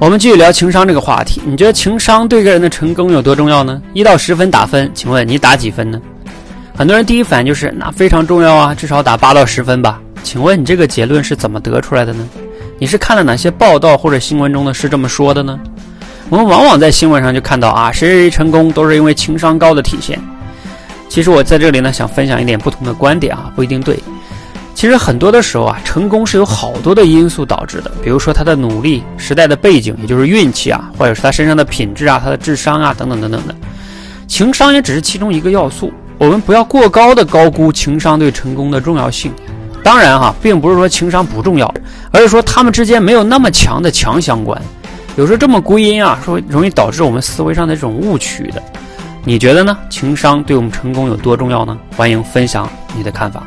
我们继续聊情商这个话题。你觉得情商对一个人的成功有多重要呢？一到十分打分，请问你打几分呢？很多人第一反应就是那非常重要啊，至少打八到十分吧。请问你这个结论是怎么得出来的呢？你是看了哪些报道或者新闻中的是这么说的呢？我们往往在新闻上就看到啊，谁谁谁成功都是因为情商高的体现。其实我在这里呢，想分享一点不同的观点啊，不一定对。其实很多的时候啊，成功是有好多的因素导致的，比如说他的努力、时代的背景，也就是运气啊，或者是他身上的品质啊、他的智商啊等等等等的。情商也只是其中一个要素，我们不要过高的高估情商对成功的重要性。当然哈，并不是说情商不重要，而是说他们之间没有那么强的强相关。有时候这么归因啊，说容易导致我们思维上的这种误区的。你觉得呢？情商对我们成功有多重要呢？欢迎分享你的看法。